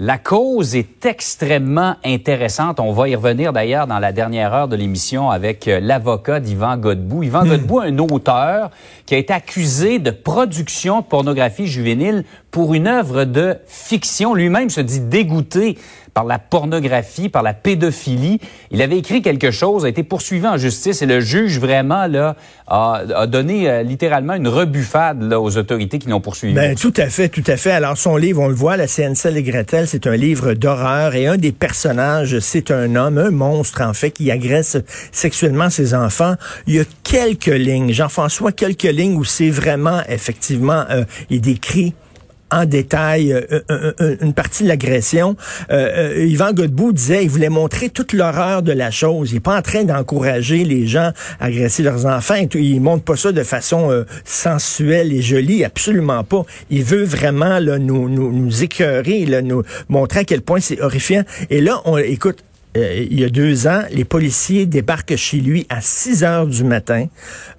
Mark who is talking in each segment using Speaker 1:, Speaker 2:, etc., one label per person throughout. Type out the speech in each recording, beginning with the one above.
Speaker 1: La cause est extrêmement intéressante. On va y revenir d'ailleurs dans la dernière heure de l'émission avec euh, l'avocat d'Yvan Godbout. Yvan Godbout, un auteur qui a été accusé de production de pornographie juvénile pour une œuvre de fiction. Lui-même se dit dégoûté par la pornographie, par la pédophilie. Il avait écrit quelque chose, a été poursuivi en justice et le juge vraiment là a, a donné euh, littéralement une rebuffade là, aux autorités qui l'ont poursuivi.
Speaker 2: Ben, tout à fait, tout à fait. Alors, son livre, on le voit, La CNCL et Gretel, c'est un livre d'horreur et un des personnages, c'est un homme, un monstre, en fait, qui agresse sexuellement ses enfants. Il y a quelques lignes, Jean-François, quelques lignes où c'est vraiment, effectivement, euh, il décrit en détail euh, euh, euh, une partie de l'agression. Euh, Yvan Godbout disait il voulait montrer toute l'horreur de la chose. Il est pas en train d'encourager les gens à agresser leurs enfants. et tout. Il montre pas ça de façon sensuelle et jolie, absolument pas. Il veut vraiment là, nous, nous, nous écœurer, là, nous montrer à quel point c'est horrifiant. Et là, on écoute, euh, il y a deux ans, les policiers débarquent chez lui à 6 heures du matin,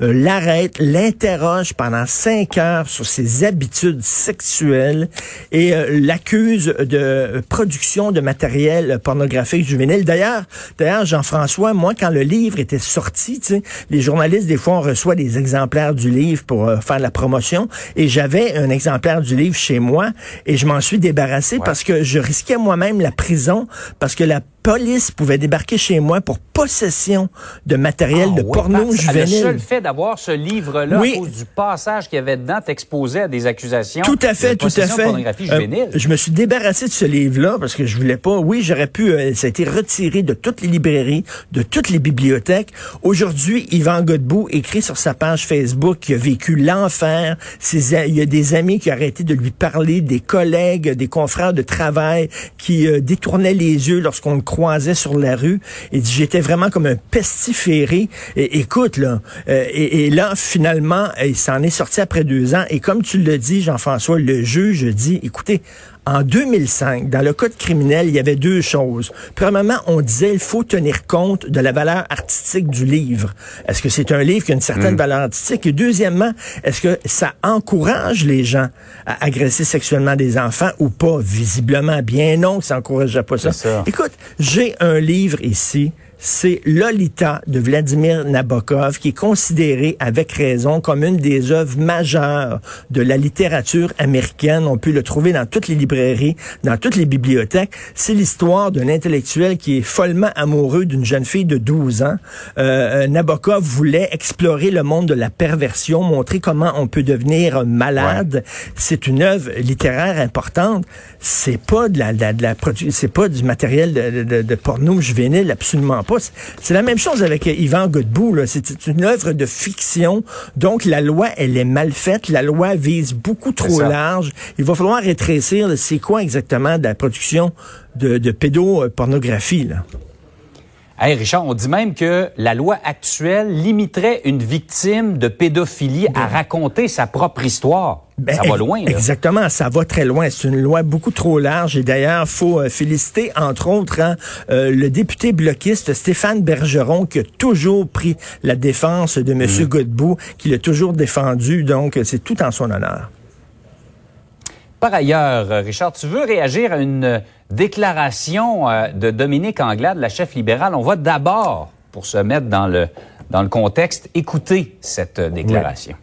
Speaker 2: euh, l'arrêtent, l'interrogent pendant cinq heures sur ses habitudes sexuelles et euh, l'accusent de production de matériel pornographique juvénile. D'ailleurs, d'ailleurs, Jean-François, moi, quand le livre était sorti, les journalistes, des fois, on reçoit des exemplaires du livre pour faire la promotion et j'avais un exemplaire du livre chez moi et je m'en suis débarrassé parce que je risquais moi-même la prison parce que la police pouvait débarquer chez moi pour possession de matériel
Speaker 1: Ah
Speaker 2: de
Speaker 1: ouais,
Speaker 2: porno
Speaker 1: parce- Le
Speaker 2: juvénile.
Speaker 1: seul fait d'avoir ce livre-là,
Speaker 2: Oui.
Speaker 1: à cause du passage qu'il y avait dedans, t'exposait à des accusations.
Speaker 2: Tout à fait,
Speaker 1: de
Speaker 2: tout à fait.
Speaker 1: pornographie
Speaker 2: Euh,
Speaker 1: juvénile.
Speaker 2: je me suis débarrassé de ce livre-là parce que je voulais pas. Oui, j'aurais pu. euh, ça a été retiré de toutes les librairies, de toutes les bibliothèques. Aujourd'hui, Yvan Godbout écrit sur sa page Facebook qu'il a vécu l'enfer. Il y a des amis qui ont arrêté de lui parler, des collègues, des confrères de travail qui euh, détournaient les yeux lorsqu'on le croisait sur la rue. Il dit j'étais vraiment comme un pestiféré. Et, écoute là, euh, et, et là finalement, euh, il s'en est sorti après deux ans. Et comme tu le dis, Jean-François, le juge dit, écoutez. En 2005, dans le code criminel, il y avait deux choses. Premièrement, on disait il faut tenir compte de la valeur artistique du livre. Est-ce que c'est un livre qui a une certaine valeur artistique? Et deuxièmement, est-ce que ça encourage les gens à agresser sexuellement des enfants ou pas? Visiblement, bien non, ça n'encourageait pas ça. Écoute, j'ai un livre ici. C'est Lolita de Vladimir Nabokov, qui est considéré avec raison comme une des œuvres majeures de la littérature américaine. On peut le trouver dans toutes les librairies, dans toutes les bibliothèques. C'est l'histoire d'un intellectuel qui est follement amoureux d'une jeune fille de 12 ans. Euh, euh, Nabokov voulait explorer le monde de la perversion, montrer comment on peut devenir malade. C'est une œuvre littéraire importante. C'est pas de la, de la, de la c'est pas du matériel de, de, de porno juvénile, absolument pas. C'est- la même chose avec Yvan Godbout. C'est une œuvre de fiction. Donc la loi, elle est mal faite. La loi vise beaucoup trop large. Il va falloir rétrécir. C'est quoi exactement de la production de, de pédopornographie là?
Speaker 1: Hey Richard, on dit même que la loi actuelle limiterait une victime de pédophilie à raconter sa propre histoire.
Speaker 2: Ben,
Speaker 1: ça va loin, là.
Speaker 2: Exactement, ça va très loin. C'est une loi beaucoup trop large. Et d'ailleurs, faut euh, féliciter, entre autres, hein, euh, le député bloquiste Stéphane Bergeron, qui a toujours pris la défense de M.
Speaker 1: Mm.
Speaker 2: Godbout, qui l'a toujours défendu. Donc, c'est tout en son honneur.
Speaker 1: Par ailleurs, euh, Richard, tu veux réagir à une euh, déclaration euh, de Dominique Anglade, la chef libérale. On va d'abord, pour se mettre dans le, dans le contexte, écouter cette déclaration.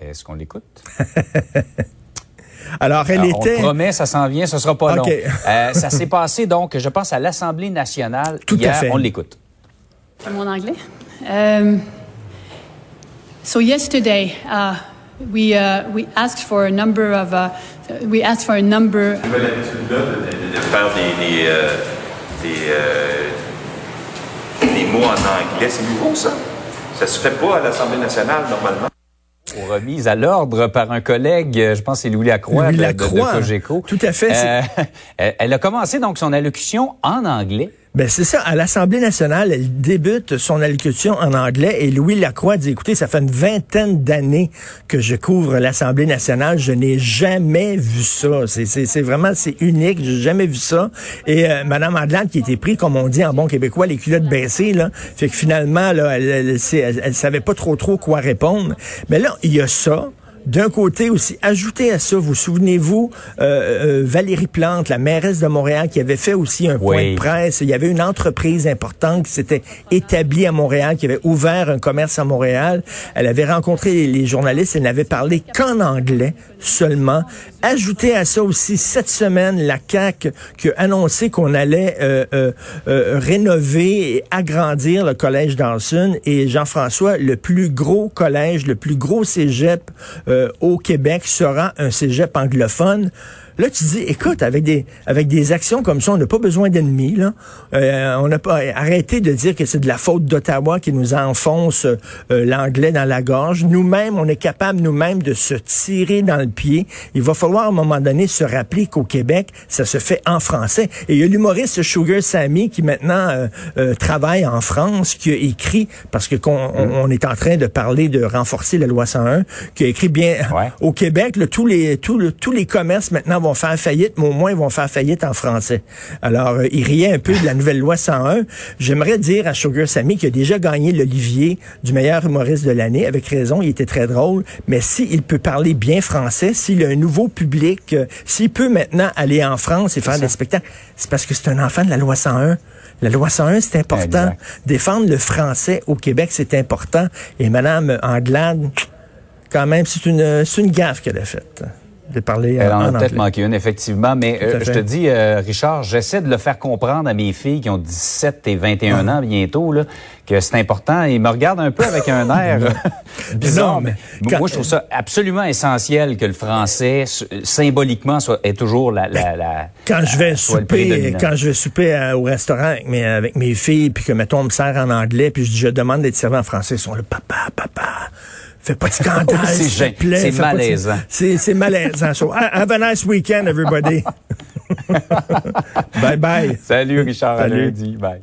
Speaker 1: Est-ce qu'on l'écoute?
Speaker 2: Alors, elle
Speaker 1: Alors, On
Speaker 2: était...
Speaker 1: le promet, ça s'en vient, ce sera pas
Speaker 2: OK.
Speaker 1: long. Euh, ça s'est passé donc, je pense, à l'Assemblée nationale
Speaker 2: Tout à fait.
Speaker 1: On l'écoute.
Speaker 3: Mon anglais? Euh, So yesterday, uh, we uh, we asked for a number of uh, we asked for a number.
Speaker 4: de, de- de faire des, des, euh, des, euh, des mots en anglais. C'est nouveau, ça? Ça se fait pas à l'Assemblée nationale, normalement.
Speaker 1: remise à l'ordre par un collègue, je pense que c'est Louis Lacroix,
Speaker 2: Louis
Speaker 1: de- de-
Speaker 2: Lacroix.
Speaker 1: de Cogeco.
Speaker 2: Tout à fait,
Speaker 1: Euh, elle- elle a commencé donc son allocution en anglais.
Speaker 2: Ben c'est ça. À l'Assemblée nationale, elle débute son allocution en anglais et Louis Lacroix dit, écoutez, ça fait une vingtaine d'années que je couvre l'Assemblée nationale. Je n'ai jamais vu ça. C'est, vraiment, c'est unique. J'ai jamais vu ça. Et euh, Madame Adlante, qui était pris, comme on dit en bon québécois, les culottes baissées, là, fait que finalement, là, elle, elle, elle- elle savait pas trop trop quoi répondre. Mais là, il y a ça. D'un côté aussi, ajoutez à ça, vous souvenez-vous, euh, euh, Valérie Plante, la mairesse de Montréal, qui avait fait aussi un point de presse. Il y avait une entreprise importante qui s'était établie à Montréal, qui avait ouvert un commerce à Montréal. Elle avait rencontré les, les journalistes, elle n'avait parlé qu'en anglais seulement. Ajoutez à ça aussi, cette semaine, la CAQ qui a annoncé qu'on allait euh, rénover et agrandir le collège Dawson. Et Jean-François, le plus gros collège, le plus gros cégep euh, au Québec sera un cégep anglophone. Là, tu dis, écoute, avec des avec des actions comme ça, on n'a pas besoin d'ennemis. Là, Euh, on n'a pas arrêté de dire que c'est de la faute d'Ottawa qui nous enfonce euh, l'anglais dans la gorge. Nous-mêmes, on est capable nous-mêmes de se tirer dans le pied. Il va falloir à un moment donné se rappeler qu'au Québec, ça se fait en français. Et il y a l'humoriste Sugar Sammy qui maintenant euh, euh, travaille en France, qui a écrit parce que qu'on on, on est en train de parler de renforcer la loi 101, qui a écrit bien
Speaker 1: Ouais.
Speaker 2: au Québec, là, tous les tous, le- tous les commerces maintenant vont faire faillite, mais au moins ils vont faire faillite en français. Alors, euh, il riait un peu de la nouvelle loi 101. J'aimerais dire à Sugar Sammy qui a déjà gagné l'Olivier du meilleur humoriste de l'année, avec raison, il était très drôle, mais s'il peut parler bien français, s'il a un nouveau public, euh, s'il peut maintenant aller en France et faire des spectacles, c'est parce que c'est un enfant de la loi 101. La loi 101, c'est important.
Speaker 1: Exact.
Speaker 2: Défendre le français au Québec, c'est important. Et Madame Anglade, quand même, c'est une, c'est une gaffe qu'elle a faite de parler
Speaker 1: Elle en
Speaker 2: en,
Speaker 1: a peut-être manqué une, effectivement. Mais euh, je te dis, euh, Richard, j'essaie de le faire comprendre à mes filles qui ont 17 et 21
Speaker 2: Ah.
Speaker 1: ans bientôt, là, que c'est important. Ils me regardent un peu avec un air euh, bizarre.
Speaker 2: Non, mais quand-
Speaker 1: Moi, je trouve ça absolument essentiel que le français, symboliquement, soit, est toujours la... la, la
Speaker 2: Quand je vais souper, quand je vais souper au restaurant avec mes, avec mes filles, puis que mettons on me sert en anglais, puis je, dis, je demande d'être servi en français, ils sont là, papa, papa. Fais pas de scandale,
Speaker 1: C'est
Speaker 2: s'il te plaît.
Speaker 1: c'est malaisant.
Speaker 2: C'est, malaisant. So, ha- have a nice weekend, everybody. bye bye.
Speaker 1: Salut, Richard. À
Speaker 2: Salut.
Speaker 1: lundi. Bye.